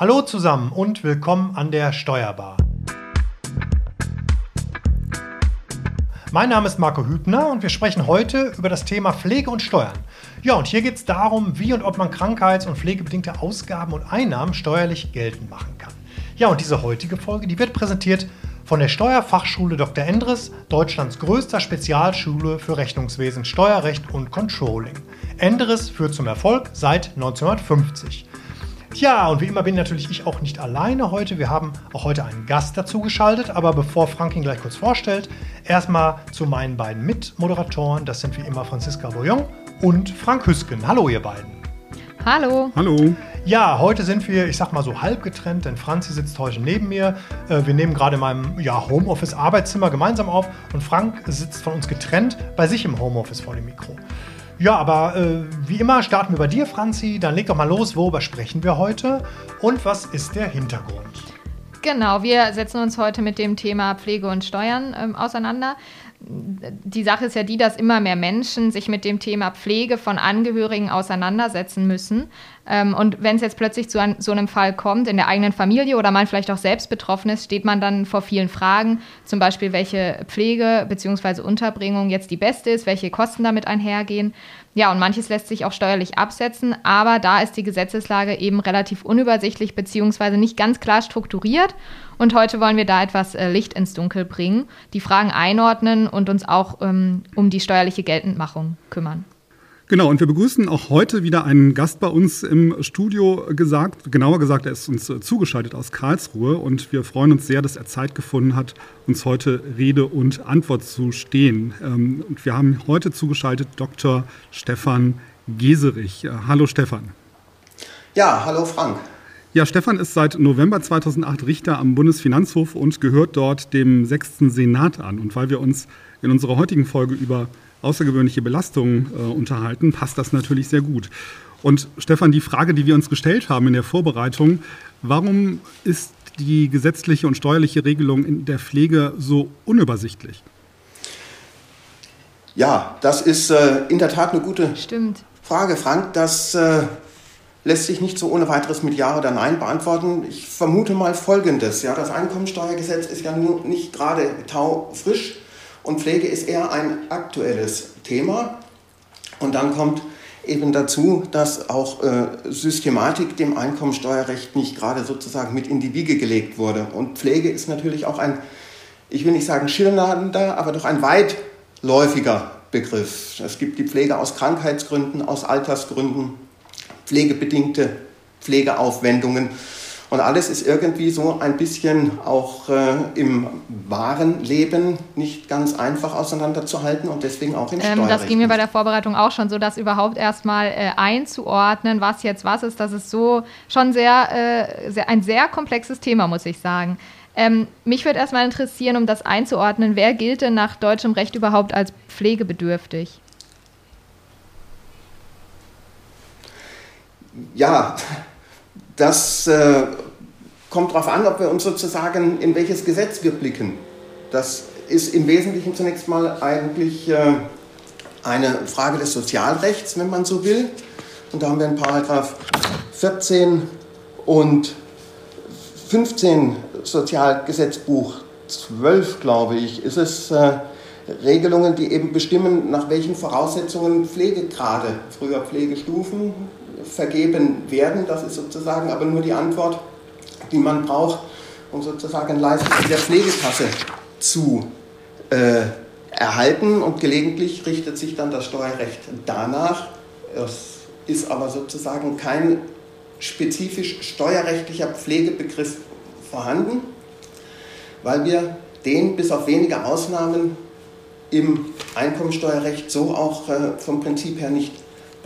Hallo zusammen und willkommen an der Steuerbar. Mein Name ist Marco Hübner und wir sprechen heute über das Thema Pflege und Steuern. Ja, und hier geht es darum, wie und ob man krankheits- und pflegebedingte Ausgaben und Einnahmen steuerlich geltend machen kann. Ja, und diese heutige Folge, die wird präsentiert von der Steuerfachschule Dr. Endres, Deutschlands größter Spezialschule für Rechnungswesen, Steuerrecht und Controlling. Endres führt zum Erfolg seit 1950. Tja, und wie immer bin natürlich ich auch nicht alleine heute. Wir haben auch heute einen Gast dazu geschaltet. Aber bevor Frank ihn gleich kurz vorstellt, erstmal zu meinen beiden Mitmoderatoren. Das sind wie immer Franziska Boyon und Frank Hüsken. Hallo, ihr beiden. Hallo. Hallo. Ja, heute sind wir, ich sag mal so halb getrennt, denn Franzi sitzt heute neben mir. Äh, wir nehmen gerade in meinem ja, Homeoffice-Arbeitszimmer gemeinsam auf und Frank sitzt von uns getrennt bei sich im Homeoffice vor dem Mikro. Ja, aber äh, wie immer starten wir bei dir, Franzi. Dann leg doch mal los, worüber sprechen wir heute und was ist der Hintergrund? Genau, wir setzen uns heute mit dem Thema Pflege und Steuern ähm, auseinander. Die Sache ist ja die, dass immer mehr Menschen sich mit dem Thema Pflege von Angehörigen auseinandersetzen müssen. Ähm, und wenn es jetzt plötzlich zu so einem Fall kommt in der eigenen Familie oder man vielleicht auch selbst betroffen ist, steht man dann vor vielen Fragen, zum Beispiel welche Pflege bzw. Unterbringung jetzt die beste ist, welche Kosten damit einhergehen. Ja, und manches lässt sich auch steuerlich absetzen, aber da ist die Gesetzeslage eben relativ unübersichtlich bzw. nicht ganz klar strukturiert. Und heute wollen wir da etwas äh, Licht ins Dunkel bringen, die Fragen einordnen und uns auch ähm, um die steuerliche Geltendmachung kümmern. Genau, und wir begrüßen auch heute wieder einen Gast bei uns im Studio gesagt. Genauer gesagt, er ist uns äh, zugeschaltet aus Karlsruhe und wir freuen uns sehr, dass er Zeit gefunden hat, uns heute Rede und Antwort zu stehen. Ähm, und wir haben heute zugeschaltet Dr. Stefan Geserich. Äh, hallo Stefan. Ja, hallo Frank. Ja, Stefan ist seit November 2008 Richter am Bundesfinanzhof und gehört dort dem sechsten Senat an. Und weil wir uns in unserer heutigen Folge über außergewöhnliche Belastungen äh, unterhalten, passt das natürlich sehr gut. Und Stefan, die Frage, die wir uns gestellt haben in der Vorbereitung, warum ist die gesetzliche und steuerliche Regelung in der Pflege so unübersichtlich? Ja, das ist äh, in der Tat eine gute Stimmt. Frage, Frank. Das äh, lässt sich nicht so ohne weiteres mit Ja oder Nein beantworten. Ich vermute mal Folgendes. Ja, das Einkommensteuergesetz ist ja nun nicht gerade taufrisch und Pflege ist eher ein aktuelles Thema. Und dann kommt eben dazu, dass auch äh, Systematik dem Einkommensteuerrecht nicht gerade sozusagen mit in die Wiege gelegt wurde. Und Pflege ist natürlich auch ein, ich will nicht sagen schillernder, aber doch ein weitläufiger Begriff. Es gibt die Pflege aus Krankheitsgründen, aus Altersgründen, pflegebedingte Pflegeaufwendungen. Und alles ist irgendwie so ein bisschen auch äh, im wahren Leben nicht ganz einfach auseinanderzuhalten und deswegen auch im ähm, Das ging mir bei der Vorbereitung auch schon so, dass überhaupt erstmal äh, einzuordnen, was jetzt was ist, das ist so schon sehr, äh, sehr ein sehr komplexes Thema, muss ich sagen. Ähm, mich würde erstmal interessieren, um das einzuordnen, wer gilt denn nach deutschem Recht überhaupt als pflegebedürftig? Ja, das äh, kommt darauf an, ob wir uns sozusagen in welches Gesetz wir blicken. Das ist im Wesentlichen zunächst mal eigentlich äh, eine Frage des Sozialrechts, wenn man so will. Und da haben wir in Paragraph 14 und 15 Sozialgesetzbuch 12, glaube ich, ist es äh, Regelungen, die eben bestimmen, nach welchen Voraussetzungen Pflegegrade, früher Pflegestufen, vergeben werden. Das ist sozusagen aber nur die Antwort, die man braucht, um sozusagen Leistung der Pflegekasse zu äh, erhalten. Und gelegentlich richtet sich dann das Steuerrecht danach. Es ist aber sozusagen kein spezifisch steuerrechtlicher Pflegebegriff vorhanden, weil wir den bis auf wenige Ausnahmen im Einkommensteuerrecht so auch äh, vom Prinzip her nicht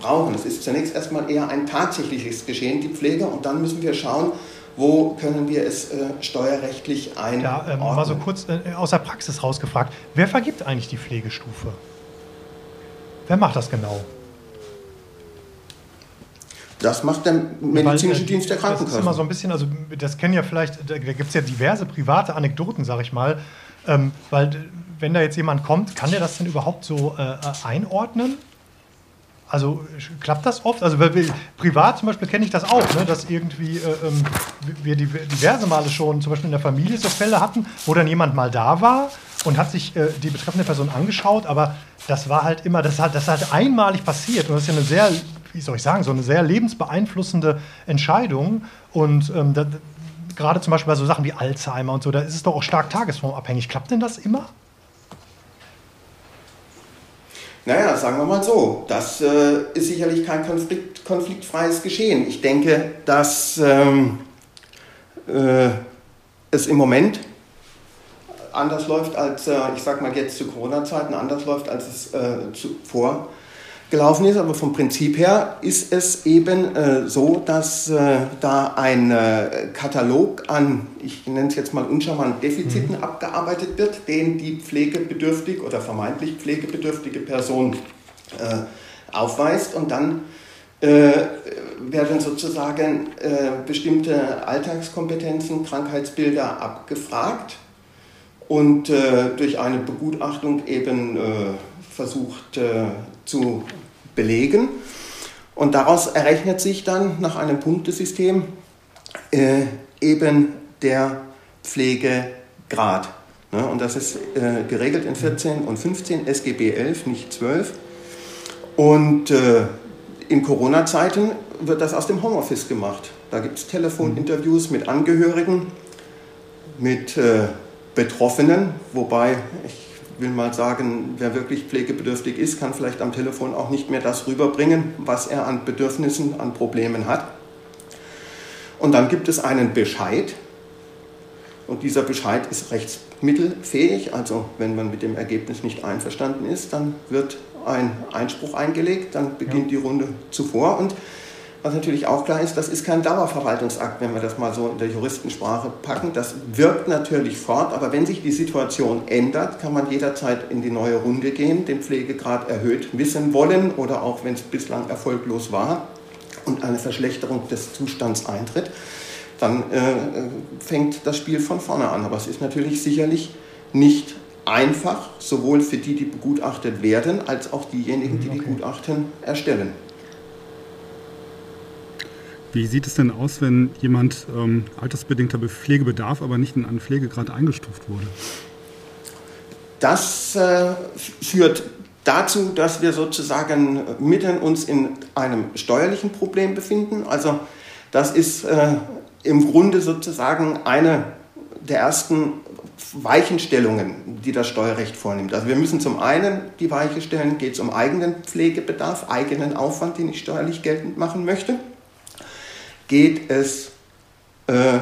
brauchen. Es ist zunächst erstmal eher ein tatsächliches Geschehen, die Pflege, und dann müssen wir schauen, wo können wir es äh, steuerrechtlich einordnen. Ja, ähm, mal so kurz äh, aus der Praxis rausgefragt, wer vergibt eigentlich die Pflegestufe? Wer macht das genau? Das macht der medizinische Weil, äh, Dienst der Krankenkasse. Das ist immer so ein bisschen, also das kennen ja vielleicht, da, da gibt es ja diverse private Anekdoten, sag ich mal. Ähm, weil wenn da jetzt jemand kommt, kann der das denn überhaupt so äh, äh einordnen? Also klappt das oft? Also wir, privat zum Beispiel kenne ich das auch, ne? dass irgendwie äh, ähm, wir diverse Male schon zum Beispiel in der Familie so Fälle hatten, wo dann jemand mal da war und hat sich äh, die betreffende Person angeschaut, aber das war halt immer, das hat, das halt einmalig passiert und das ist ja eine sehr, wie soll ich sagen, so eine sehr lebensbeeinflussende Entscheidung und ähm, da, gerade zum Beispiel bei so Sachen wie Alzheimer und so, da ist es doch auch stark tagesformabhängig. Klappt denn das immer? Naja, sagen wir mal so, das äh, ist sicherlich kein Konflikt, konfliktfreies Geschehen. Ich denke, dass ähm, äh, es im Moment anders läuft als, äh, ich sag mal jetzt zu Corona-Zeiten, anders läuft als es äh, zuvor gelaufen ist, aber vom Prinzip her ist es eben äh, so, dass äh, da ein äh, Katalog an, ich nenne es jetzt mal uncharmant, Defiziten mhm. abgearbeitet wird, den die pflegebedürftig oder vermeintlich pflegebedürftige Person äh, aufweist und dann äh, werden sozusagen äh, bestimmte Alltagskompetenzen, Krankheitsbilder abgefragt und durch eine Begutachtung eben versucht zu belegen. Und daraus errechnet sich dann nach einem Punktesystem äh, eben der Pflegegrad. Ne? Und das ist äh, geregelt in 14 und 15 SGB 11, nicht 12. Und äh, in Corona-Zeiten wird das aus dem Homeoffice gemacht. Da gibt es Telefoninterviews mit Angehörigen, mit äh, Betroffenen, wobei ich will mal sagen, wer wirklich pflegebedürftig ist, kann vielleicht am Telefon auch nicht mehr das rüberbringen, was er an Bedürfnissen, an Problemen hat. Und dann gibt es einen Bescheid. Und dieser Bescheid ist rechtsmittelfähig. Also wenn man mit dem Ergebnis nicht einverstanden ist, dann wird ein Einspruch eingelegt, dann beginnt ja. die Runde zuvor. Und was natürlich auch klar ist, das ist kein Dauerverwaltungsakt, wenn wir das mal so in der Juristensprache packen. Das wirkt natürlich fort, aber wenn sich die Situation ändert, kann man jederzeit in die neue Runde gehen, den Pflegegrad erhöht wissen wollen oder auch wenn es bislang erfolglos war und eine Verschlechterung des Zustands eintritt, dann äh, fängt das Spiel von vorne an. Aber es ist natürlich sicherlich nicht einfach, sowohl für die, die begutachtet werden, als auch diejenigen, die die Gutachten erstellen. Wie sieht es denn aus, wenn jemand ähm, altersbedingter Pflegebedarf, aber nicht in einen Pflegegrad eingestuft wurde? Das äh, führt dazu, dass wir sozusagen mitten uns in einem steuerlichen Problem befinden. Also das ist äh, im Grunde sozusagen eine der ersten Weichenstellungen, die das Steuerrecht vornimmt. Also wir müssen zum einen die Weiche stellen, geht es um eigenen Pflegebedarf, eigenen Aufwand, den ich steuerlich geltend machen möchte geht es äh,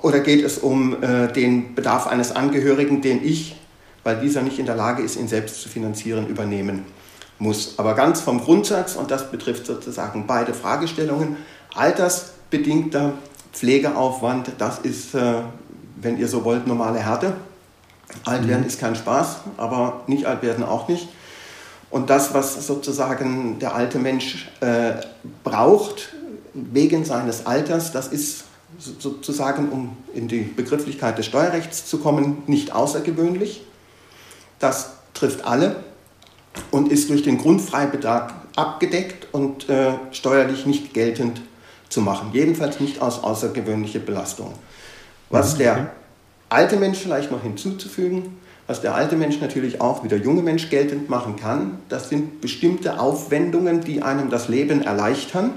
oder geht es um äh, den Bedarf eines Angehörigen, den ich, weil dieser nicht in der Lage ist, ihn selbst zu finanzieren, übernehmen muss. Aber ganz vom Grundsatz, und das betrifft sozusagen beide Fragestellungen, altersbedingter Pflegeaufwand, das ist, äh, wenn ihr so wollt, normale Härte. Alt werden mhm. ist kein Spaß, aber nicht alt werden auch nicht. Und das, was sozusagen der alte Mensch äh, braucht, wegen seines Alters, das ist sozusagen, um in die Begrifflichkeit des Steuerrechts zu kommen, nicht außergewöhnlich. Das trifft alle und ist durch den Grundfreibetrag abgedeckt und äh, steuerlich nicht geltend zu machen. Jedenfalls nicht aus außergewöhnliche Belastung. Was mhm, der alte Mensch vielleicht noch hinzuzufügen, was der alte Mensch natürlich auch wie der junge Mensch geltend machen kann, das sind bestimmte Aufwendungen, die einem das Leben erleichtern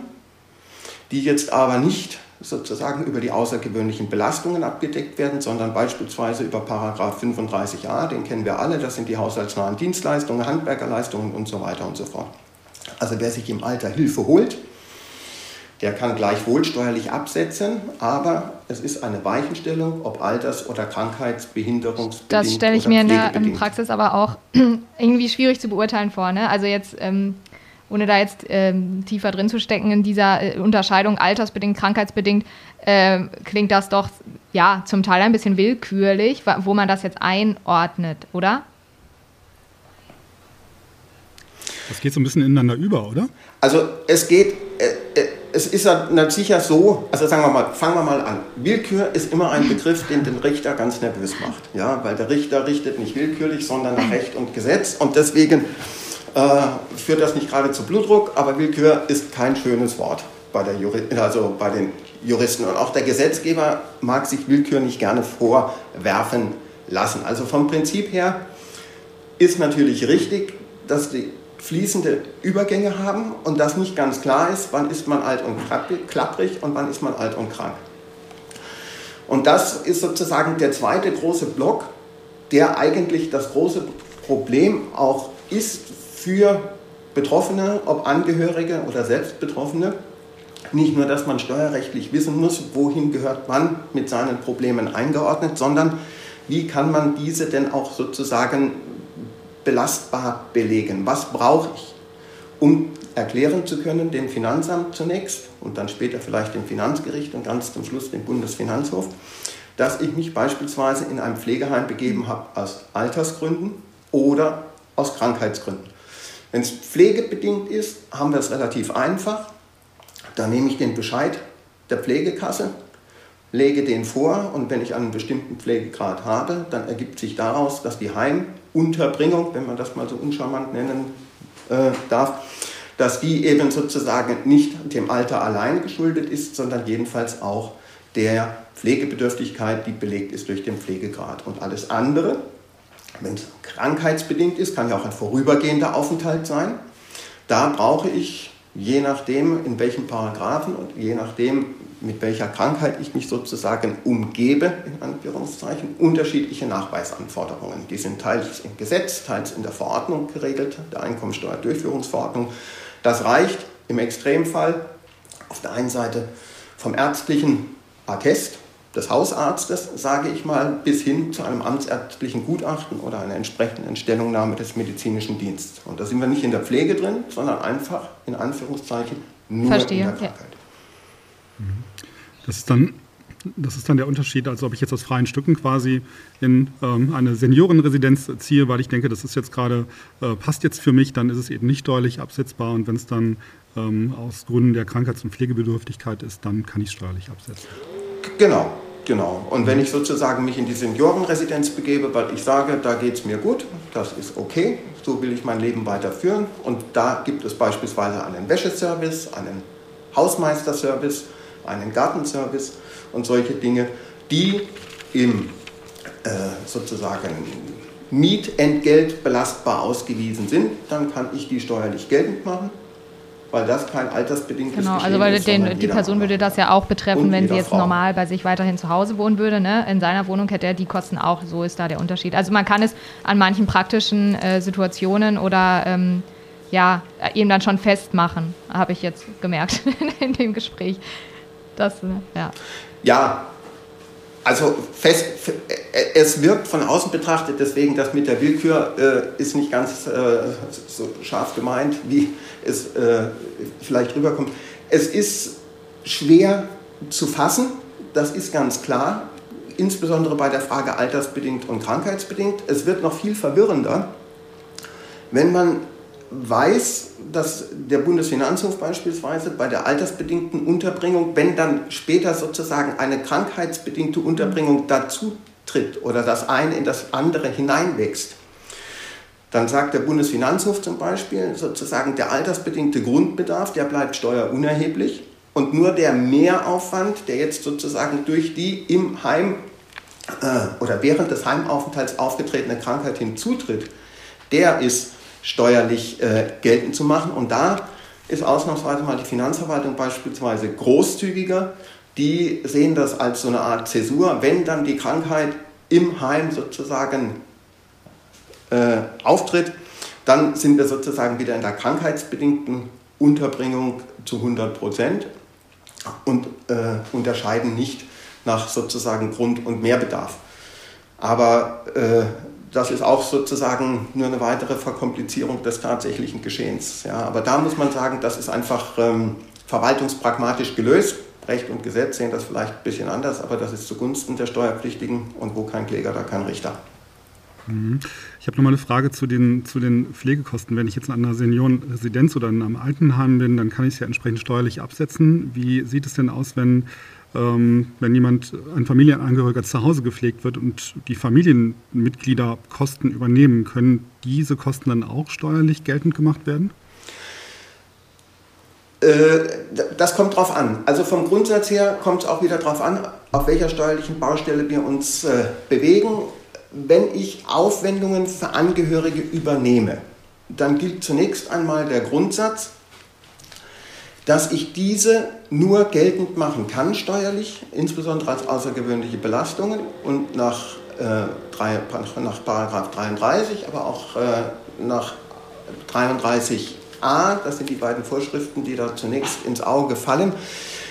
die jetzt aber nicht sozusagen über die außergewöhnlichen Belastungen abgedeckt werden, sondern beispielsweise über Paragraph 35a, den kennen wir alle, das sind die haushaltsnahen Dienstleistungen, Handwerkerleistungen und so weiter und so fort. Also wer sich im Alter Hilfe holt, der kann gleichwohl steuerlich absetzen, aber es ist eine Weichenstellung, ob Alters- oder Krankheitsbehinderungsbedingt Das stelle ich mir in der Praxis aber auch irgendwie schwierig zu beurteilen vor. Ne? Also jetzt ähm, ohne da jetzt ähm, tiefer drin zu stecken in dieser äh, Unterscheidung altersbedingt, krankheitsbedingt, äh, klingt das doch ja zum Teil ein bisschen willkürlich, wo man das jetzt einordnet, oder? Das geht so ein bisschen ineinander über, oder? Also es geht, äh, äh, es ist ja sicher so, also sagen wir mal, fangen wir mal an. Willkür ist immer ein Begriff, den den Richter ganz nervös macht, ja, weil der Richter richtet nicht willkürlich, sondern nach Recht und Gesetz und deswegen äh, führt das nicht gerade zu Blutdruck, aber Willkür ist kein schönes Wort bei, der Juri also bei den Juristen. Und auch der Gesetzgeber mag sich Willkür nicht gerne vorwerfen lassen. Also vom Prinzip her ist natürlich richtig, dass die fließende Übergänge haben und dass nicht ganz klar ist, wann ist man alt und klapprig und wann ist man alt und krank. Und das ist sozusagen der zweite große Block, der eigentlich das große Problem auch ist für Betroffene, ob Angehörige oder selbst Betroffene. Nicht nur, dass man steuerrechtlich wissen muss, wohin gehört man mit seinen Problemen eingeordnet, sondern wie kann man diese denn auch sozusagen belastbar belegen? Was brauche ich, um erklären zu können, dem Finanzamt zunächst und dann später vielleicht dem Finanzgericht und ganz zum Schluss dem Bundesfinanzhof, dass ich mich beispielsweise in einem Pflegeheim begeben habe aus Altersgründen oder aus Krankheitsgründen. Wenn es pflegebedingt ist, haben wir es relativ einfach. Da nehme ich den Bescheid der Pflegekasse, lege den vor und wenn ich einen bestimmten Pflegegrad habe, dann ergibt sich daraus, dass die Heimunterbringung, wenn man das mal so uncharmant nennen äh, darf, dass die eben sozusagen nicht dem Alter allein geschuldet ist, sondern jedenfalls auch der Pflegebedürftigkeit, die belegt ist durch den Pflegegrad. Und alles andere, wenn es krankheitsbedingt ist, kann ja auch ein vorübergehender Aufenthalt sein. Da brauche ich, je nachdem, in welchen Paragraphen und je nachdem, mit welcher Krankheit ich mich sozusagen umgebe, in Anführungszeichen, unterschiedliche Nachweisanforderungen. Die sind teils im Gesetz, teils in der Verordnung geregelt, der Einkommensteuerdurchführungsverordnung. Das reicht im Extremfall auf der einen Seite vom ärztlichen Attest des Hausarztes, sage ich mal, bis hin zu einem amtsärztlichen Gutachten oder einer entsprechenden Stellungnahme des medizinischen Dienstes. Und da sind wir nicht in der Pflege drin, sondern einfach in Anführungszeichen nur Verstehe, in der Krankheit. Ja. Das ist dann das ist dann der Unterschied, als ob ich jetzt aus freien Stücken quasi in ähm, eine Seniorenresidenz ziehe, weil ich denke, das ist jetzt gerade, äh, passt jetzt für mich, dann ist es eben nicht steuerlich absetzbar. Und wenn es dann ähm, aus Gründen der Krankheits- und Pflegebedürftigkeit ist, dann kann ich es steuerlich absetzen. Genau, genau. Und wenn ich sozusagen mich in die Seniorenresidenz begebe, weil ich sage, da geht es mir gut, das ist okay, so will ich mein Leben weiterführen. Und da gibt es beispielsweise einen Wäscheservice, einen Hausmeisterservice, einen Gartenservice und solche Dinge, die im äh, sozusagen Mietentgelt belastbar ausgewiesen sind, dann kann ich die steuerlich geltend machen, weil das kein altersbedingtes Genau, also weil ist, den, die Person würde andere. das ja auch betreffen, Und wenn sie jetzt Frau. normal bei sich weiterhin zu Hause wohnen würde. Ne? In seiner Wohnung hätte er die Kosten auch. So ist da der Unterschied. Also man kann es an manchen praktischen äh, Situationen oder ähm, ja, äh, eben dann schon festmachen, habe ich jetzt gemerkt in dem Gespräch. Das, äh, ja. Ja, also fest, f- äh, es wirkt von außen betrachtet, deswegen das mit der Willkür äh, ist nicht ganz äh, so scharf gemeint, wie es äh, vielleicht rüberkommt. Es ist schwer zu fassen, das ist ganz klar, insbesondere bei der Frage altersbedingt und krankheitsbedingt. Es wird noch viel verwirrender, wenn man weiß, dass der Bundesfinanzhof beispielsweise bei der altersbedingten Unterbringung, wenn dann später sozusagen eine krankheitsbedingte Unterbringung dazu tritt oder das eine in das andere hineinwächst, dann sagt der Bundesfinanzhof zum Beispiel sozusagen, der altersbedingte Grundbedarf, der bleibt steuerunerheblich und nur der Mehraufwand, der jetzt sozusagen durch die im Heim äh, oder während des Heimaufenthalts aufgetretene Krankheit hinzutritt, der ist steuerlich äh, geltend zu machen. Und da ist ausnahmsweise mal die Finanzverwaltung beispielsweise großzügiger. Die sehen das als so eine Art Zäsur, wenn dann die Krankheit im Heim sozusagen äh, auftritt, dann sind wir sozusagen wieder in der krankheitsbedingten Unterbringung zu 100 Prozent und äh, unterscheiden nicht nach sozusagen Grund- und Mehrbedarf. Aber äh, das ist auch sozusagen nur eine weitere Verkomplizierung des tatsächlichen Geschehens. Ja, aber da muss man sagen, das ist einfach ähm, verwaltungspragmatisch gelöst. Recht und Gesetz sehen das vielleicht ein bisschen anders, aber das ist zugunsten der Steuerpflichtigen und wo kein Kläger, da kein Richter. Ich habe noch mal eine Frage zu den, zu den Pflegekosten. Wenn ich jetzt in einer Seniorenresidenz oder in einem Altenheim bin, dann kann ich es ja entsprechend steuerlich absetzen. Wie sieht es denn aus, wenn ähm, wenn jemand, ein Familienangehöriger zu Hause gepflegt wird und die Familienmitglieder Kosten übernehmen, können diese Kosten dann auch steuerlich geltend gemacht werden? Äh, das kommt drauf an. Also vom Grundsatz her kommt es auch wieder darauf an, auf welcher steuerlichen Baustelle wir uns äh, bewegen. Wenn ich Aufwendungen für Angehörige übernehme, dann gilt zunächst einmal der Grundsatz, dass ich diese nur geltend machen kann steuerlich, insbesondere als außergewöhnliche Belastungen und nach, äh, drei, nach 33, aber auch äh, nach 33a, das sind die beiden Vorschriften, die da zunächst ins Auge fallen.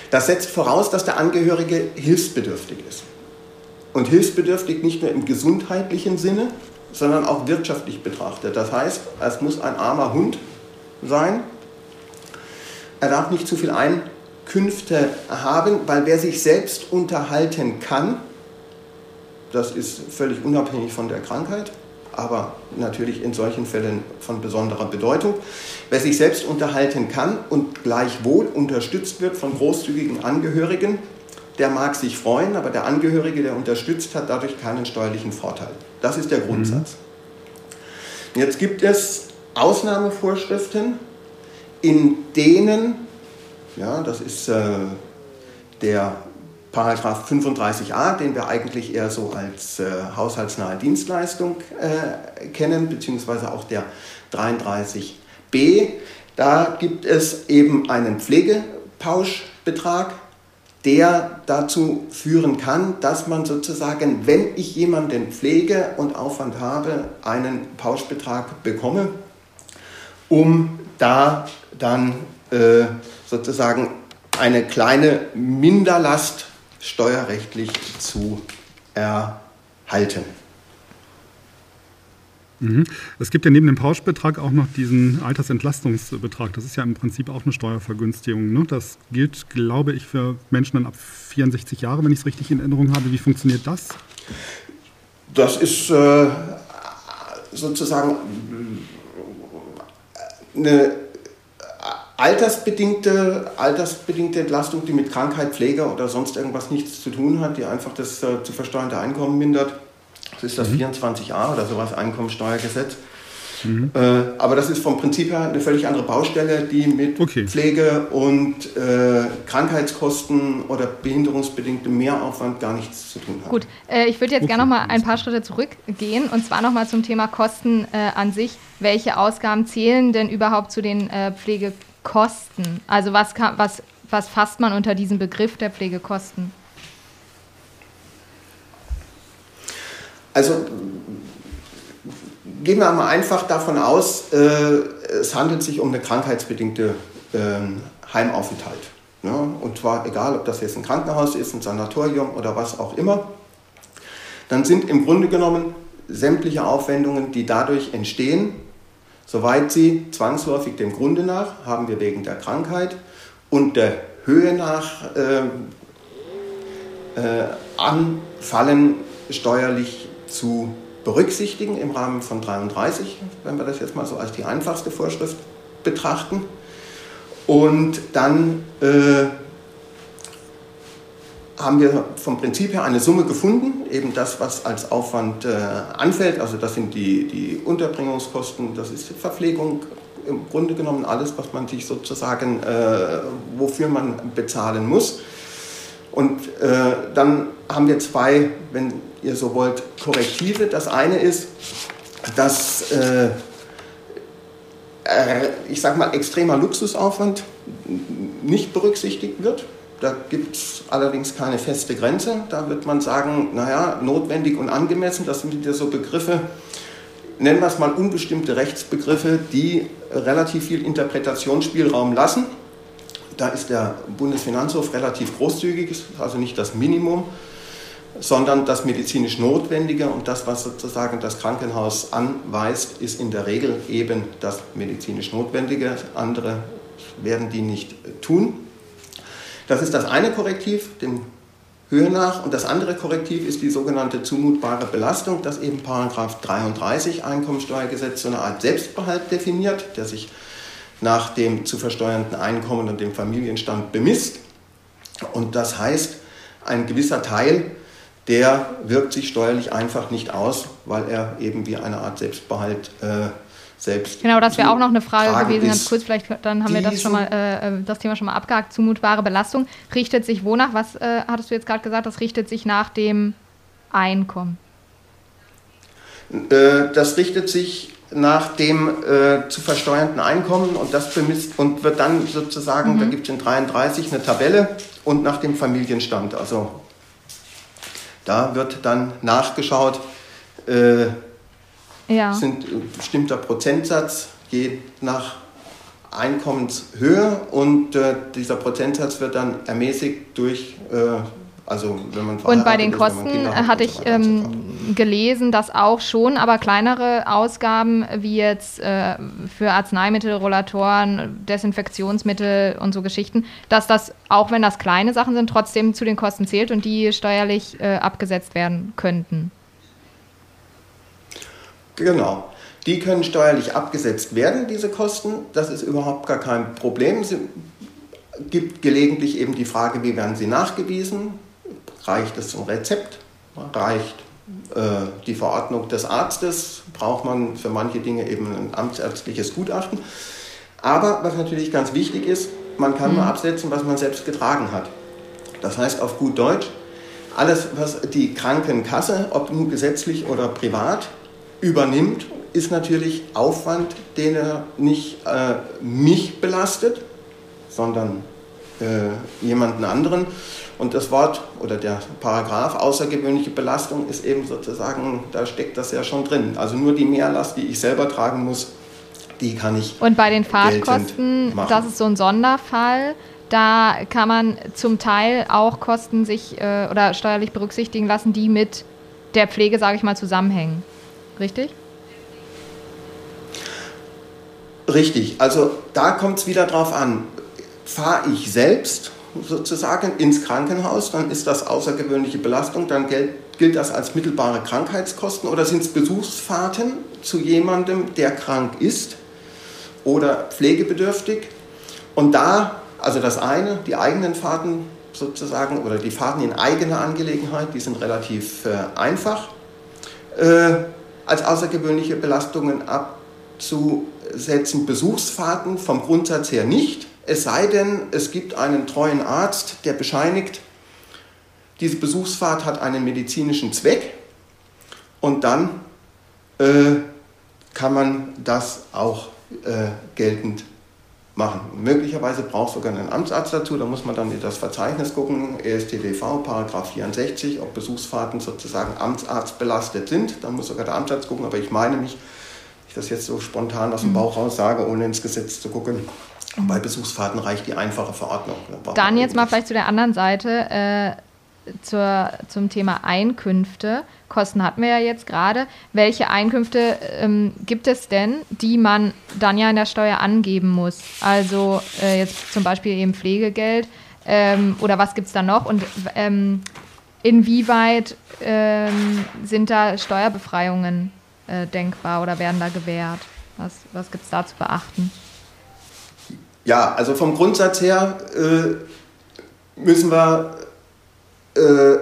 Das setzt voraus, dass der Angehörige hilfsbedürftig ist. Und hilfsbedürftig nicht nur im gesundheitlichen Sinne, sondern auch wirtschaftlich betrachtet. Das heißt, es muss ein armer Hund sein, er darf nicht zu viel Einkünfte haben, weil wer sich selbst unterhalten kann, das ist völlig unabhängig von der Krankheit, aber natürlich in solchen Fällen von besonderer Bedeutung. Wer sich selbst unterhalten kann und gleichwohl unterstützt wird von großzügigen Angehörigen, der mag sich freuen, aber der Angehörige, der unterstützt, hat dadurch keinen steuerlichen Vorteil. Das ist der Grundsatz. Mhm. Jetzt gibt es Ausnahmevorschriften, in denen, ja, das ist äh, der Paragraph 35a, den wir eigentlich eher so als äh, haushaltsnahe Dienstleistung äh, kennen, beziehungsweise auch der 33b. Da gibt es eben einen Pflegepauschbetrag, der dazu führen kann, dass man sozusagen, wenn ich jemanden pflege und Aufwand habe, einen Pauschbetrag bekomme, um da dann äh, sozusagen eine kleine Minderlast steuerrechtlich zu erhalten. Mhm. Es gibt ja neben dem Pauschbetrag auch noch diesen Altersentlastungsbetrag. Das ist ja im Prinzip auch eine Steuervergünstigung. Ne? Das gilt, glaube ich, für Menschen dann ab 64 Jahre, wenn ich es richtig in Erinnerung habe. Wie funktioniert das? Das ist äh, sozusagen eine altersbedingte, altersbedingte Entlastung, die mit Krankheit, Pflege oder sonst irgendwas nichts zu tun hat, die einfach das äh, zu versteuernde Einkommen mindert. Das ist das mhm. 24a oder sowas Einkommensteuergesetz. Mhm. Äh, aber das ist vom Prinzip her eine völlig andere Baustelle, die mit okay. Pflege und äh, Krankheitskosten oder behinderungsbedingtem Mehraufwand gar nichts zu tun hat. Gut, äh, ich würde jetzt okay. gerne noch mal ein paar Schritte zurückgehen und zwar noch mal zum Thema Kosten äh, an sich. Welche Ausgaben zählen denn überhaupt zu den äh, Pflegekosten? Also was, kann, was, was fasst man unter diesem Begriff der Pflegekosten? Also gehen wir mal einfach davon aus, äh, es handelt sich um eine krankheitsbedingte äh, Heimaufenthalt. Ne? Und zwar egal, ob das jetzt ein Krankenhaus ist, ein Sanatorium oder was auch immer. Dann sind im Grunde genommen sämtliche Aufwendungen, die dadurch entstehen, soweit sie zwangsläufig dem Grunde nach, haben wir wegen der Krankheit und der Höhe nach äh, äh, anfallen, steuerlich zu berücksichtigen im Rahmen von 33, wenn wir das jetzt mal so als die einfachste Vorschrift betrachten. Und dann äh, haben wir vom Prinzip her eine Summe gefunden, eben das, was als Aufwand äh, anfällt. Also das sind die, die Unterbringungskosten, das ist Verpflegung, im Grunde genommen alles, was man sich sozusagen, äh, wofür man bezahlen muss. Und äh, dann haben wir zwei, wenn ihr so wollt, Korrektive. Das eine ist, dass, äh, ich sage mal, extremer Luxusaufwand nicht berücksichtigt wird. Da gibt es allerdings keine feste Grenze. Da wird man sagen, naja, notwendig und angemessen, das sind wieder so Begriffe, nennen wir es mal unbestimmte Rechtsbegriffe, die relativ viel Interpretationsspielraum lassen. Da ist der Bundesfinanzhof relativ großzügig, also nicht das Minimum, sondern das medizinisch Notwendige und das, was sozusagen das Krankenhaus anweist, ist in der Regel eben das medizinisch Notwendige. Andere werden die nicht tun. Das ist das eine Korrektiv, dem Höhe nach. Und das andere Korrektiv ist die sogenannte zumutbare Belastung, das eben Paragraph 33 Einkommensteuergesetz so eine Art Selbstbehalt definiert, der sich nach dem zu versteuernden Einkommen und dem Familienstand bemisst. Und das heißt, ein gewisser Teil, der wirkt sich steuerlich einfach nicht aus, weil er eben wie eine Art Selbstbehalt äh, selbst. Genau, das wäre auch noch eine Frage gewesen, ganz kurz, vielleicht dann haben wir das schon mal, äh, äh, das Thema schon mal abgehakt. Zumutbare Belastung richtet sich wonach? Was äh, hattest du jetzt gerade gesagt? Das richtet sich nach dem Einkommen. Äh, das richtet sich nach dem äh, zu versteuernden Einkommen und das bemisst und wird dann sozusagen, mhm. da gibt es in 33 eine Tabelle und nach dem Familienstand. Also da wird dann nachgeschaut, äh, ja. sind ein bestimmter Prozentsatz, geht nach Einkommenshöhe und äh, dieser Prozentsatz wird dann ermäßigt durch äh, also wenn man Und bei den Kosten hatte ich ähm, gelesen, dass auch schon, aber kleinere Ausgaben wie jetzt äh, für Arzneimittel, Rollatoren, Desinfektionsmittel und so Geschichten, dass das, auch wenn das kleine Sachen sind, trotzdem zu den Kosten zählt und die steuerlich äh, abgesetzt werden könnten. Genau. Die können steuerlich abgesetzt werden, diese Kosten. Das ist überhaupt gar kein Problem. Es gibt gelegentlich eben die Frage, wie werden sie nachgewiesen? Reicht es zum Rezept? Reicht äh, die Verordnung des Arztes? Braucht man für manche Dinge eben ein amtsärztliches Gutachten? Aber was natürlich ganz wichtig ist, man kann mhm. nur absetzen, was man selbst getragen hat. Das heißt auf gut Deutsch, alles, was die Krankenkasse, ob nun gesetzlich oder privat, übernimmt, ist natürlich Aufwand, den er nicht äh, mich belastet, sondern äh, jemanden anderen. Und das Wort oder der Paragraph außergewöhnliche Belastung ist eben sozusagen, da steckt das ja schon drin. Also nur die Mehrlast, die ich selber tragen muss, die kann ich. Und bei den Fahrtkosten, das ist so ein Sonderfall. Da kann man zum Teil auch Kosten sich äh, oder steuerlich berücksichtigen lassen, die mit der Pflege, sage ich mal, zusammenhängen. Richtig? Richtig. Also da kommt es wieder drauf an. Fahre ich selbst sozusagen ins Krankenhaus, dann ist das außergewöhnliche Belastung, dann gilt, gilt das als mittelbare Krankheitskosten oder sind es Besuchsfahrten zu jemandem, der krank ist oder pflegebedürftig. Und da, also das eine, die eigenen Fahrten sozusagen oder die Fahrten in eigener Angelegenheit, die sind relativ äh, einfach äh, als außergewöhnliche Belastungen abzusetzen. Besuchsfahrten vom Grundsatz her nicht es sei denn, es gibt einen treuen Arzt, der bescheinigt, diese Besuchsfahrt hat einen medizinischen Zweck und dann äh, kann man das auch äh, geltend machen. Möglicherweise braucht sogar einen Amtsarzt dazu, da muss man dann in das Verzeichnis gucken, ESTDV, Paragraph 64, ob Besuchsfahrten sozusagen amtsarztbelastet sind. Da muss sogar der Amtsarzt gucken, aber ich meine mich, ich das jetzt so spontan aus dem mhm. Bauch raus sage, ohne ins Gesetz zu gucken, bei Besuchsfahrten reicht die einfache Verordnung. Dann jetzt mal vielleicht zu der anderen Seite, äh, zur, zum Thema Einkünfte. Kosten hatten wir ja jetzt gerade. Welche Einkünfte ähm, gibt es denn, die man dann ja in der Steuer angeben muss? Also äh, jetzt zum Beispiel eben Pflegegeld ähm, oder was gibt es da noch? Und ähm, inwieweit ähm, sind da Steuerbefreiungen äh, denkbar oder werden da gewährt? Was, was gibt es da zu beachten? Ja, also vom Grundsatz her äh, müssen wir äh,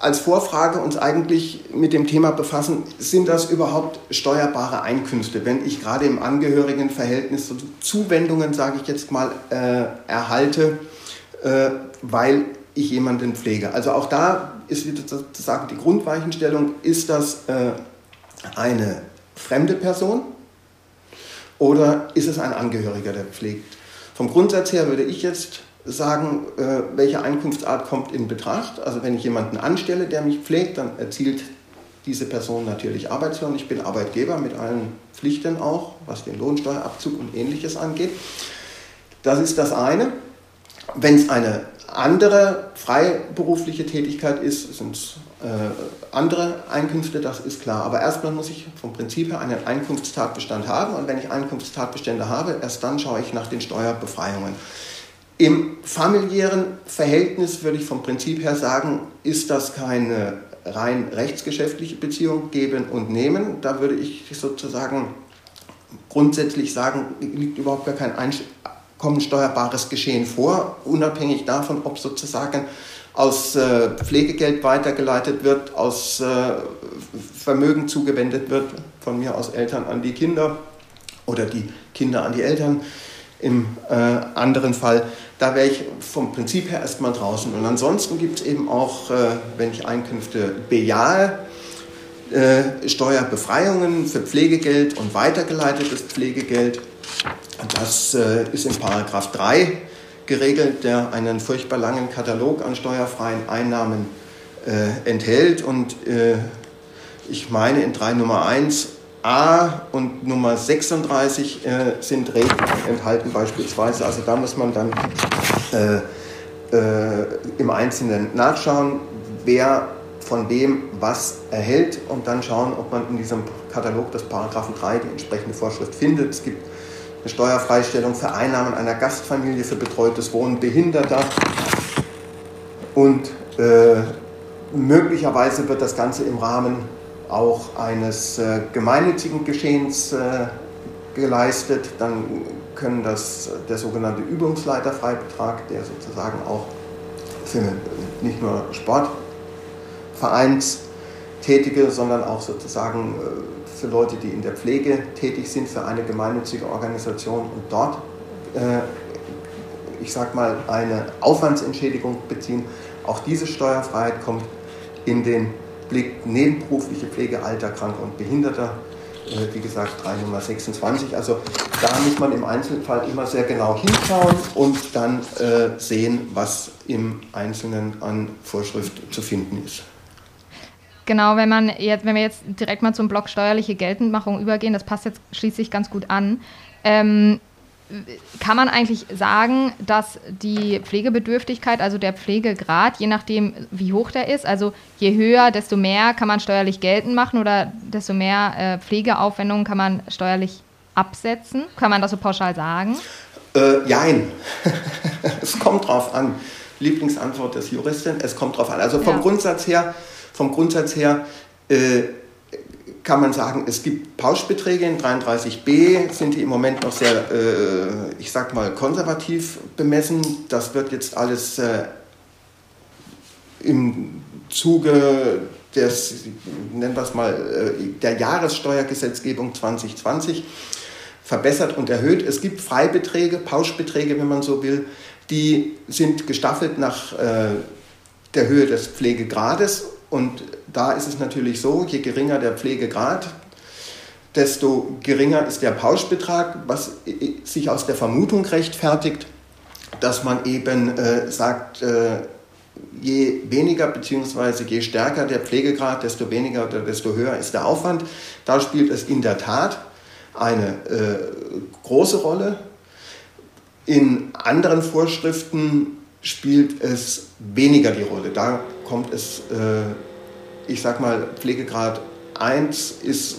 als Vorfrage uns eigentlich mit dem Thema befassen, sind das überhaupt steuerbare Einkünfte, wenn ich gerade im Angehörigenverhältnis so Zuwendungen, sage ich jetzt mal, äh, erhalte, äh, weil ich jemanden pflege. Also auch da ist sozusagen die Grundweichenstellung, ist das äh, eine fremde Person, oder ist es ein Angehöriger, der pflegt? Vom Grundsatz her würde ich jetzt sagen, äh, welche Einkunftsart kommt in Betracht. Also wenn ich jemanden anstelle, der mich pflegt, dann erzielt diese Person natürlich Arbeitslohn. Ich bin Arbeitgeber mit allen Pflichten auch, was den Lohnsteuerabzug und ähnliches angeht. Das ist das eine. Wenn es eine andere freiberufliche Tätigkeit ist, sind es äh, andere Einkünfte, das ist klar. Aber erstmal muss ich vom Prinzip her einen Einkunftstatbestand haben. Und wenn ich Einkunftstatbestände habe, erst dann schaue ich nach den Steuerbefreiungen. Im familiären Verhältnis würde ich vom Prinzip her sagen, ist das keine rein rechtsgeschäftliche Beziehung, geben und nehmen. Da würde ich sozusagen grundsätzlich sagen, liegt überhaupt gar kein einkommensteuerbares Geschehen vor, unabhängig davon, ob sozusagen aus äh, Pflegegeld weitergeleitet wird, aus äh, Vermögen zugewendet wird, von mir aus Eltern an die Kinder oder die Kinder an die Eltern im äh, anderen Fall. Da wäre ich vom Prinzip her erstmal draußen. Und ansonsten gibt es eben auch, äh, wenn ich Einkünfte bejahe, äh, Steuerbefreiungen für Pflegegeld und weitergeleitetes Pflegegeld. Das äh, ist in Paragraph 3 geregelt, der einen furchtbar langen Katalog an steuerfreien Einnahmen äh, enthält. Und äh, ich meine, in 3 Nummer 1 A und Nummer 36 äh, sind Regeln enthalten beispielsweise. Also da muss man dann äh, äh, im Einzelnen nachschauen, wer von wem was erhält und dann schauen, ob man in diesem Katalog des Paragraphen 3 die entsprechende Vorschrift findet. Es gibt eine Steuerfreistellung für Einnahmen einer Gastfamilie für betreutes Wohnen Behinderter und äh, möglicherweise wird das Ganze im Rahmen auch eines äh, gemeinnützigen Geschehens äh, geleistet. Dann können das der sogenannte Übungsleiterfreibetrag, der sozusagen auch für nicht nur Sportvereinstätige, sondern auch sozusagen äh, für Leute, die in der Pflege tätig sind, für eine gemeinnützige Organisation und dort, äh, ich sag mal, eine Aufwandsentschädigung beziehen. Auch diese Steuerfreiheit kommt in den Blick nebenberufliche Pflege alter, kranker und behinderter. Äh, wie gesagt, 3 Nummer 26. Also da muss man im Einzelfall immer sehr genau hinschauen und dann äh, sehen, was im Einzelnen an Vorschrift zu finden ist. Genau, wenn man jetzt, wenn wir jetzt direkt mal zum Block steuerliche Geltendmachung übergehen, das passt jetzt schließlich ganz gut an. Ähm, kann man eigentlich sagen, dass die Pflegebedürftigkeit, also der Pflegegrad, je nachdem, wie hoch der ist, also je höher, desto mehr kann man steuerlich geltend machen oder desto mehr äh, Pflegeaufwendungen kann man steuerlich absetzen? Kann man das so pauschal sagen? Äh, jein. es kommt drauf an. Lieblingsantwort des Juristen, es kommt drauf an. Also vom ja. Grundsatz her vom Grundsatz her äh, kann man sagen, es gibt Pauschbeträge in 33b, sind die im Moment noch sehr, äh, ich sag mal, konservativ bemessen. Das wird jetzt alles äh, im Zuge des, nennen wir es mal, äh, der Jahressteuergesetzgebung 2020 verbessert und erhöht. Es gibt Freibeträge, Pauschbeträge, wenn man so will, die sind gestaffelt nach äh, der Höhe des Pflegegrades und da ist es natürlich so, je geringer der Pflegegrad, desto geringer ist der Pauschbetrag, was sich aus der Vermutung rechtfertigt, dass man eben äh, sagt, äh, je weniger bzw. je stärker der Pflegegrad, desto weniger oder desto höher ist der Aufwand. Da spielt es in der Tat eine äh, große Rolle. In anderen Vorschriften spielt es weniger die Rolle. Da kommt es, äh, ich sag mal, Pflegegrad 1 ist äh,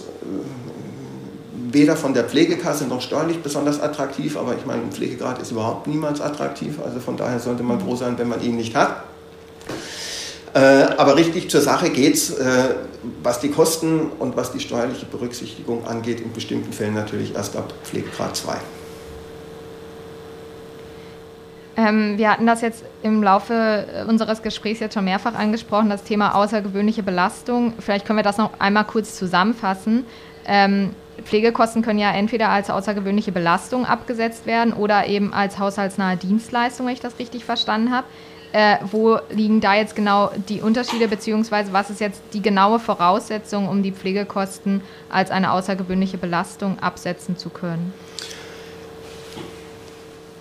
weder von der Pflegekasse noch steuerlich besonders attraktiv, aber ich meine, ein Pflegegrad ist überhaupt niemals attraktiv, also von daher sollte man froh sein, wenn man ihn nicht hat. Äh, aber richtig zur Sache geht es, äh, was die Kosten und was die steuerliche Berücksichtigung angeht, in bestimmten Fällen natürlich erst ab Pflegegrad 2. Ähm, wir hatten das jetzt im Laufe unseres Gesprächs jetzt schon mehrfach angesprochen, das Thema außergewöhnliche Belastung. Vielleicht können wir das noch einmal kurz zusammenfassen. Ähm, Pflegekosten können ja entweder als außergewöhnliche Belastung abgesetzt werden oder eben als haushaltsnahe Dienstleistung, wenn ich das richtig verstanden habe. Äh, wo liegen da jetzt genau die Unterschiede, beziehungsweise was ist jetzt die genaue Voraussetzung, um die Pflegekosten als eine außergewöhnliche Belastung absetzen zu können?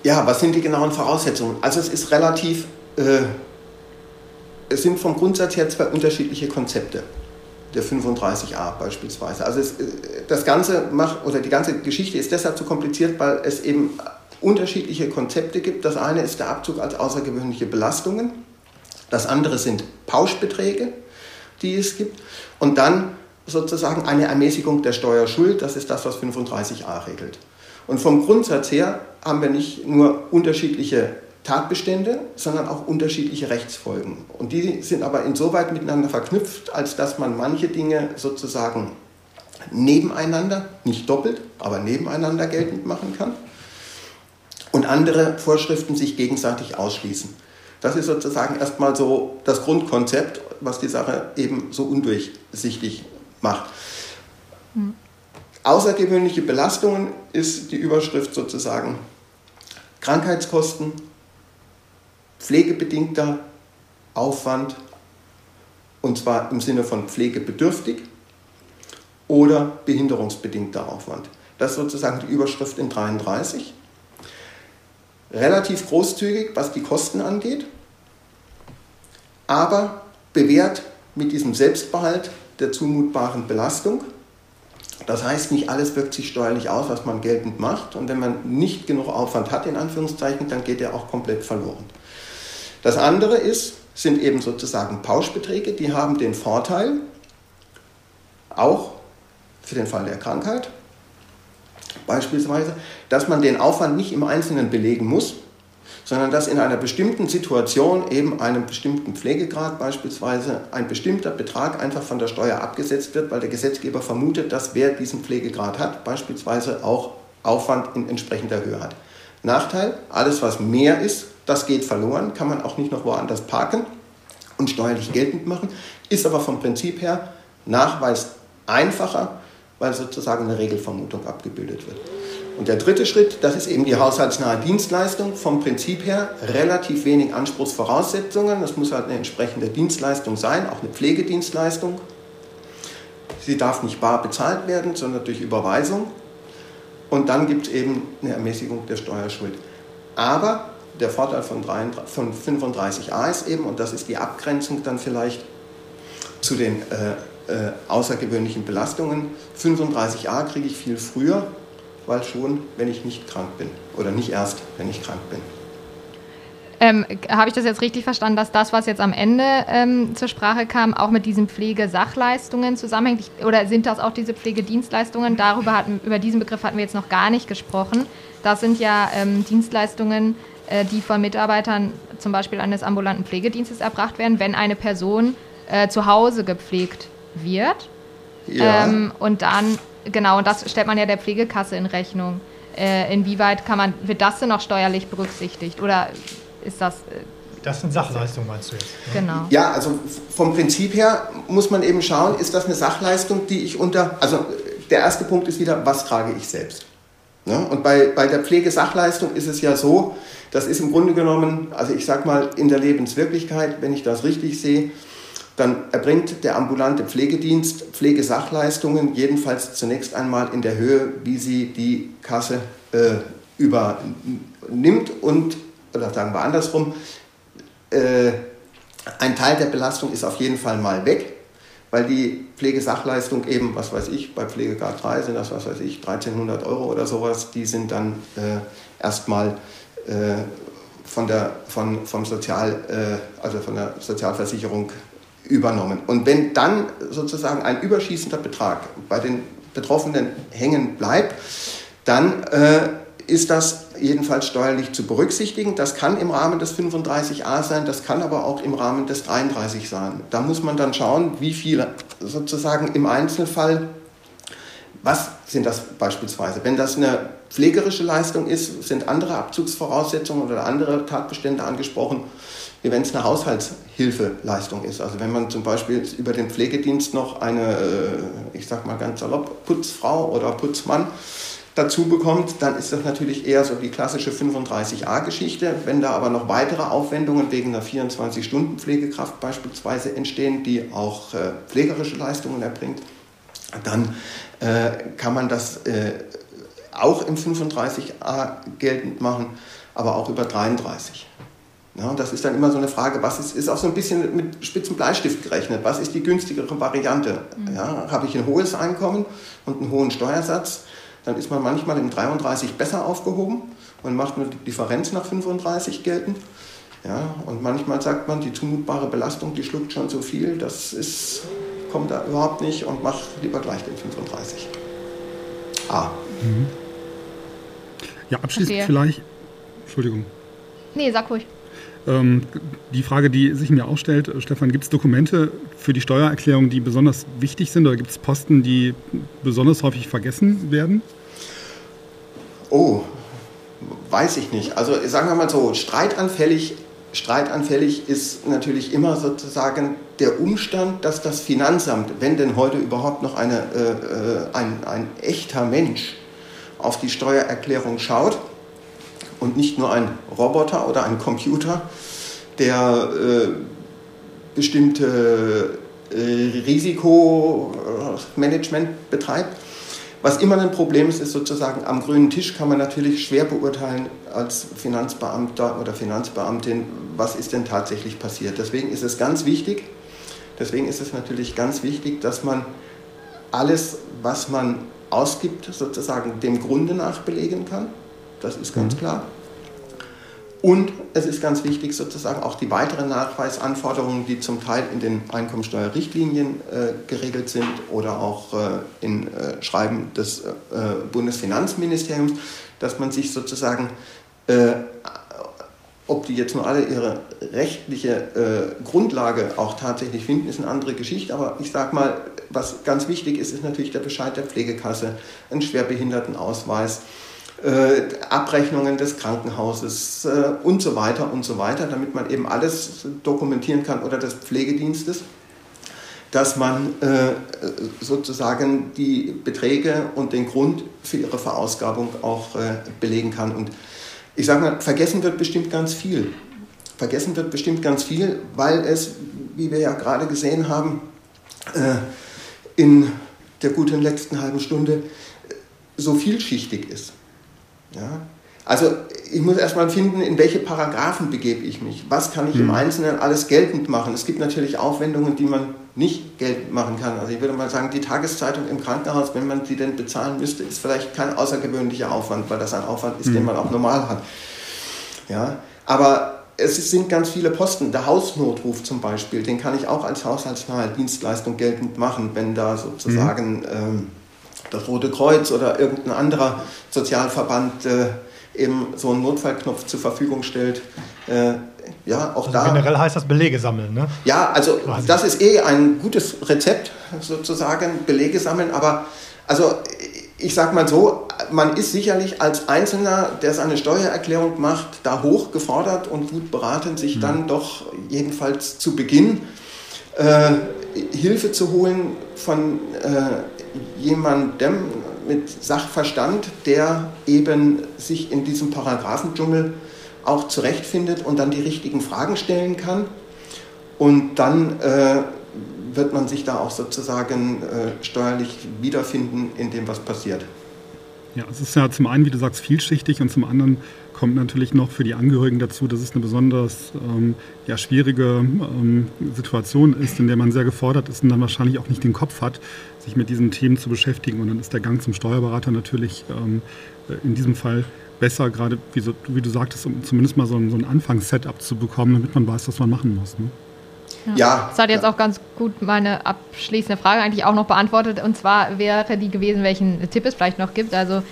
Ja, was sind die genauen Voraussetzungen? Also es ist relativ, äh, es sind vom Grundsatz her zwei unterschiedliche Konzepte. Der 35a beispielsweise. Also es, äh, das Ganze macht, oder die ganze Geschichte ist deshalb so kompliziert, weil es eben unterschiedliche Konzepte gibt. Das eine ist der Abzug als außergewöhnliche Belastungen. Das andere sind Pauschbeträge, die es gibt. Und dann sozusagen eine Ermäßigung der Steuerschuld. Das ist das, was 35a regelt. Und vom Grundsatz her haben wir nicht nur unterschiedliche Tatbestände, sondern auch unterschiedliche Rechtsfolgen. Und die sind aber insoweit miteinander verknüpft, als dass man manche Dinge sozusagen nebeneinander, nicht doppelt, aber nebeneinander geltend machen kann und andere Vorschriften sich gegenseitig ausschließen. Das ist sozusagen erstmal so das Grundkonzept, was die Sache eben so undurchsichtig macht. Außergewöhnliche Belastungen ist die Überschrift sozusagen Krankheitskosten, pflegebedingter Aufwand, und zwar im Sinne von pflegebedürftig oder behinderungsbedingter Aufwand. Das ist sozusagen die Überschrift in 33. Relativ großzügig, was die Kosten angeht, aber bewährt mit diesem Selbstbehalt der zumutbaren Belastung. Das heißt, nicht alles wirkt sich steuerlich aus, was man geltend macht. Und wenn man nicht genug Aufwand hat, in Anführungszeichen, dann geht er auch komplett verloren. Das andere ist, sind eben sozusagen Pauschbeträge, die haben den Vorteil, auch für den Fall der Krankheit, beispielsweise, dass man den Aufwand nicht im Einzelnen belegen muss, sondern dass in einer bestimmten Situation, eben einem bestimmten Pflegegrad beispielsweise, ein bestimmter Betrag einfach von der Steuer abgesetzt wird, weil der Gesetzgeber vermutet, dass wer diesen Pflegegrad hat, beispielsweise auch Aufwand in entsprechender Höhe hat. Nachteil, alles was mehr ist, das geht verloren, kann man auch nicht noch woanders parken und steuerlich geltend machen, ist aber vom Prinzip her Nachweis einfacher, weil sozusagen eine Regelvermutung abgebildet wird. Und der dritte Schritt, das ist eben die haushaltsnahe Dienstleistung. Vom Prinzip her relativ wenig Anspruchsvoraussetzungen. Das muss halt eine entsprechende Dienstleistung sein, auch eine Pflegedienstleistung. Sie darf nicht bar bezahlt werden, sondern durch Überweisung. Und dann gibt es eben eine Ermäßigung der Steuerschuld. Aber der Vorteil von, 35a ist eben, und das ist die Abgrenzung dann vielleicht zu den äh, äh, außergewöhnlichen Belastungen, 35a kriege ich viel früher, weil schon, wenn ich nicht krank bin. Oder nicht erst, wenn ich krank bin. Ähm, Habe ich das jetzt richtig verstanden, dass das, was jetzt am Ende ähm, zur Sprache kam, auch mit diesen Pflegesachleistungen zusammenhängt? Oder sind das auch diese Pflegedienstleistungen? Darüber hatten, über diesen Begriff hatten wir jetzt noch gar nicht gesprochen. Das sind ja ähm, Dienstleistungen, äh, die von Mitarbeitern zum Beispiel eines ambulanten Pflegedienstes erbracht werden, wenn eine Person äh, zu Hause gepflegt wird. Ja. Ähm, und dann genau, und das stellt man ja der Pflegekasse in Rechnung. Äh, inwieweit kann man, wird das denn auch steuerlich berücksichtigt? Oder ist das. Äh, das sind Sachleistungen, meinst du jetzt? Ne? Genau. Ja, also vom Prinzip her muss man eben schauen, ist das eine Sachleistung, die ich unter. Also der erste Punkt ist wieder, was trage ich selbst? Ne? Und bei, bei der Pflegesachleistung ist es ja so, das ist im Grunde genommen, also ich sag mal, in der Lebenswirklichkeit, wenn ich das richtig sehe, dann erbringt der ambulante Pflegedienst Pflegesachleistungen, jedenfalls zunächst einmal in der Höhe, wie sie die Kasse äh, übernimmt und, oder sagen wir andersrum, äh, ein Teil der Belastung ist auf jeden Fall mal weg, weil die Pflegesachleistung eben, was weiß ich, bei Pflegegrad 3 sind das, was weiß ich, 1300 Euro oder sowas, die sind dann äh, erstmal äh, von von, vom Sozial, äh, also von der Sozialversicherung übernommen. Und wenn dann sozusagen ein überschießender Betrag bei den Betroffenen hängen bleibt, dann äh, ist das jedenfalls steuerlich zu berücksichtigen. Das kann im Rahmen des 35a sein, das kann aber auch im Rahmen des 33 sein. Da muss man dann schauen, wie viel sozusagen im Einzelfall, was sind das beispielsweise? Wenn das eine pflegerische Leistung ist, sind andere Abzugsvoraussetzungen oder andere Tatbestände angesprochen wenn es eine Haushaltshilfeleistung ist. Also wenn man zum Beispiel über den Pflegedienst noch eine, äh, ich sag mal ganz salopp, Putzfrau oder Putzmann dazu bekommt, dann ist das natürlich eher so die klassische 35a-Geschichte. Wenn da aber noch weitere Aufwendungen wegen einer 24-Stunden-Pflegekraft beispielsweise entstehen, die auch äh, pflegerische Leistungen erbringt, dann äh, kann man das äh, auch im 35a geltend machen, aber auch über 33. Ja, das ist dann immer so eine Frage, was ist, ist auch so ein bisschen mit spitzen Bleistift gerechnet. Was ist die günstigere Variante? Mhm. Ja, habe ich ein hohes Einkommen und einen hohen Steuersatz, dann ist man manchmal im 33 besser aufgehoben und macht nur die Differenz nach 35 geltend. Ja, und manchmal sagt man, die zumutbare Belastung, die schluckt schon so viel, das ist, kommt da überhaupt nicht und macht lieber gleich den 35. A. Mhm. Ja, abschließend okay. vielleicht. Entschuldigung. Nee, sag ruhig. Ähm, die Frage, die sich mir auch stellt, äh, Stefan, gibt es Dokumente für die Steuererklärung, die besonders wichtig sind oder gibt es Posten, die besonders häufig vergessen werden? Oh, weiß ich nicht. Also sagen wir mal so, streitanfällig streitanfällig ist natürlich immer sozusagen der Umstand, dass das Finanzamt, wenn denn heute überhaupt noch eine, äh, äh, ein, ein echter Mensch auf die Steuererklärung schaut und nicht nur ein Roboter oder ein Computer, der äh, bestimmte äh, Risikomanagement betreibt, was immer ein Problem ist, ist sozusagen, am grünen Tisch kann man natürlich schwer beurteilen als Finanzbeamter oder Finanzbeamtin, was ist denn tatsächlich passiert. Deswegen ist es ganz wichtig, deswegen ist es natürlich ganz wichtig, dass man alles, was man ausgibt, sozusagen dem Grunde nach belegen kann. Das ist ganz mhm. klar. Und es ist ganz wichtig, sozusagen auch die weiteren Nachweisanforderungen, die zum Teil in den Einkommensteuerrichtlinien äh, geregelt sind oder auch äh, in äh, Schreiben des äh, Bundesfinanzministeriums, dass man sich sozusagen, äh, ob die jetzt nur alle ihre rechtliche äh, Grundlage auch tatsächlich finden, ist eine andere Geschichte. Aber ich sage mal, was ganz wichtig ist, ist natürlich der Bescheid der Pflegekasse, ein Schwerbehindertenausweis äh, Abrechnungen des Krankenhauses äh, und so weiter und so weiter, damit man eben alles dokumentieren kann oder des Pflegedienstes, dass man äh, sozusagen die Beträge und den Grund für ihre Verausgabung auch äh, belegen kann. Und ich sage mal, vergessen wird bestimmt ganz viel. Vergessen wird bestimmt ganz viel, weil es, wie wir ja gerade gesehen haben, äh, in der guten letzten halben Stunde so vielschichtig ist. Ja? Also ich muss erstmal finden, in welche Paragraphen begebe ich mich. Was kann ich mhm. im Einzelnen alles geltend machen? Es gibt natürlich Aufwendungen, die man nicht geltend machen kann. Also ich würde mal sagen, die Tageszeitung im Krankenhaus, wenn man sie denn bezahlen müsste, ist vielleicht kein außergewöhnlicher Aufwand, weil das ein Aufwand ist, mhm. den man auch normal hat. Ja? Aber es sind ganz viele Posten. Der Hausnotruf zum Beispiel, den kann ich auch als haushaltsnahe Dienstleistung geltend machen, wenn da sozusagen... Mhm. Ähm, das Rote Kreuz oder irgendein anderer Sozialverband äh, eben so einen Notfallknopf zur Verfügung stellt. Äh, ja, auch also da. Generell heißt das Belege sammeln, ne? Ja, also Quasi. das ist eh ein gutes Rezept, sozusagen, Belege sammeln, aber also ich sag mal so, man ist sicherlich als Einzelner, der seine Steuererklärung macht, da hoch gefordert und gut beraten, sich mhm. dann doch jedenfalls zu Beginn äh, Hilfe zu holen von äh, jemandem mit Sachverstand, der eben sich in diesem Paragraphendschungel auch zurechtfindet und dann die richtigen Fragen stellen kann. Und dann äh, wird man sich da auch sozusagen äh, steuerlich wiederfinden in dem, was passiert. Ja, es ist ja zum einen, wie du sagst, vielschichtig und zum anderen kommt natürlich noch für die Angehörigen dazu, dass es eine besonders ähm, ja, schwierige ähm, Situation ist, in der man sehr gefordert ist und dann wahrscheinlich auch nicht den Kopf hat, sich mit diesen Themen zu beschäftigen. Und dann ist der Gang zum Steuerberater natürlich ähm, in diesem Fall besser, gerade wie, so, wie, du sagtest, um zumindest mal so ein, so ein Anfangssetup zu bekommen, damit man weiß, was man machen muss. Ne? Ja. ja. Das hat jetzt ja. auch ganz gut meine abschließende Frage eigentlich auch noch beantwortet. Und zwar wäre die gewesen, welchen Tipp es vielleicht noch gibt. Also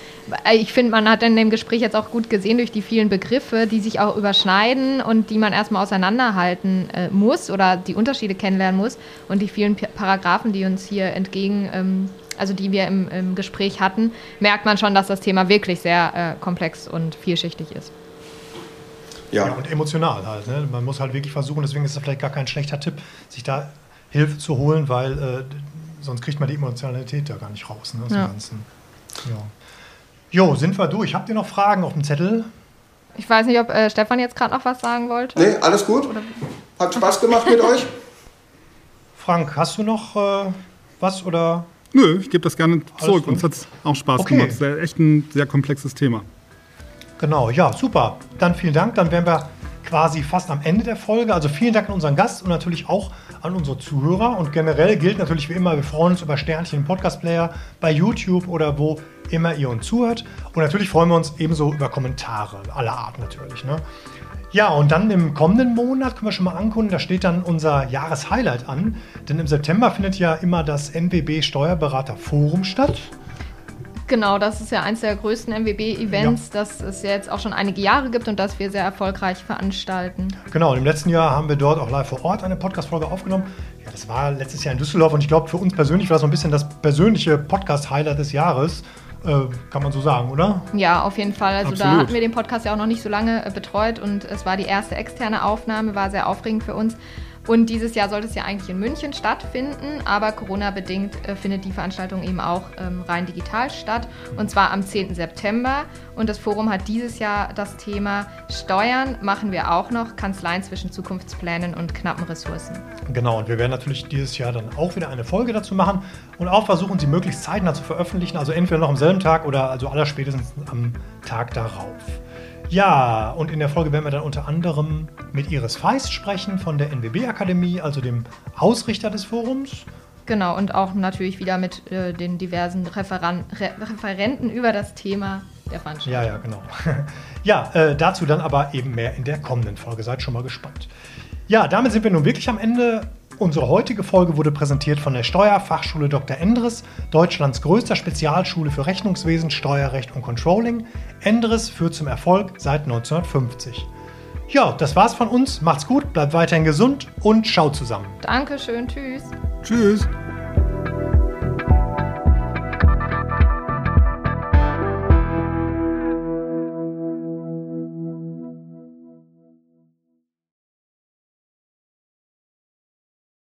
äh, ich finde, man hat in dem Gespräch jetzt auch gut gesehen durch die vielen Begriffe, die sich auch überschneiden und die man erstmal auseinanderhalten äh, muss oder die Unterschiede kennenlernen muss. Und die vielen Paragraphen, die uns hier entgegen, ähm, also die wir im, im, Gespräch hatten, merkt man schon, dass das Thema wirklich sehr äh, komplex und vielschichtig ist. Ja. ja. und emotional halt. Ne? Man muss halt wirklich versuchen, deswegen ist es vielleicht gar kein schlechter Tipp, sich da Hilfe zu holen, weil äh, sonst kriegt man die Emotionalität da gar nicht raus. Ne, ja. Ganzen. Ja. Jo, sind wir durch. Habt ihr noch Fragen auf dem Zettel? Ich weiß nicht, ob äh, Stefan jetzt gerade noch was sagen wollte. Nee, alles gut. Oder? Hat Spaß gemacht mit euch. Frank, hast du noch äh, was oder? Nö, ich gebe das gerne zurück. Uns hat es auch Spaß okay. gemacht. Es ist echt ein sehr komplexes Thema. Genau, ja, super. Dann vielen Dank. Dann wären wir quasi fast am Ende der Folge. Also vielen Dank an unseren Gast und natürlich auch an unsere Zuhörer. Und generell gilt natürlich wie immer, wir freuen uns über Sternchen im Podcast-Player, bei YouTube oder wo immer ihr uns zuhört. Und natürlich freuen wir uns ebenso über Kommentare aller Art natürlich. Ne? Ja, und dann im kommenden Monat können wir schon mal ankündigen, da steht dann unser Jahreshighlight an. Denn im September findet ja immer das NWB Steuerberater Forum statt. Genau, das ist ja eines der größten MWB-Events, ja. das es ja jetzt auch schon einige Jahre gibt und das wir sehr erfolgreich veranstalten. Genau, und im letzten Jahr haben wir dort auch live vor Ort eine Podcast-Folge aufgenommen. Ja, das war letztes Jahr in Düsseldorf und ich glaube, für uns persönlich war das so ein bisschen das persönliche Podcast-Highlight des Jahres. Äh, kann man so sagen, oder? Ja, auf jeden Fall. Also Absolut. da hatten wir den Podcast ja auch noch nicht so lange äh, betreut und es war die erste externe Aufnahme, war sehr aufregend für uns. Und dieses Jahr sollte es ja eigentlich in München stattfinden, aber Corona-bedingt äh, findet die Veranstaltung eben auch ähm, rein digital statt. Und zwar am 10. September. Und das Forum hat dieses Jahr das Thema Steuern machen wir auch noch, Kanzleien zwischen Zukunftsplänen und knappen Ressourcen. Genau, und wir werden natürlich dieses Jahr dann auch wieder eine Folge dazu machen und auch versuchen, sie möglichst zeitnah zu veröffentlichen. Also entweder noch am selben Tag oder also allerspätestens am Tag darauf. Ja, und in der Folge werden wir dann unter anderem mit Iris Feist sprechen von der NWB-Akademie, also dem Ausrichter des Forums. Genau, und auch natürlich wieder mit äh, den diversen Referan Re Referenten über das Thema der Veranstaltung. Ja, ja, genau. ja, äh, dazu dann aber eben mehr in der kommenden Folge. Seid schon mal gespannt. Ja, damit sind wir nun wirklich am Ende. Unsere heutige Folge wurde präsentiert von der Steuerfachschule Dr. Endres, Deutschlands größter Spezialschule für Rechnungswesen, Steuerrecht und Controlling. Endres führt zum Erfolg seit 1950. Ja, das war's von uns. Macht's gut, bleibt weiterhin gesund und schaut zusammen. Dankeschön, tschüss. Tschüss.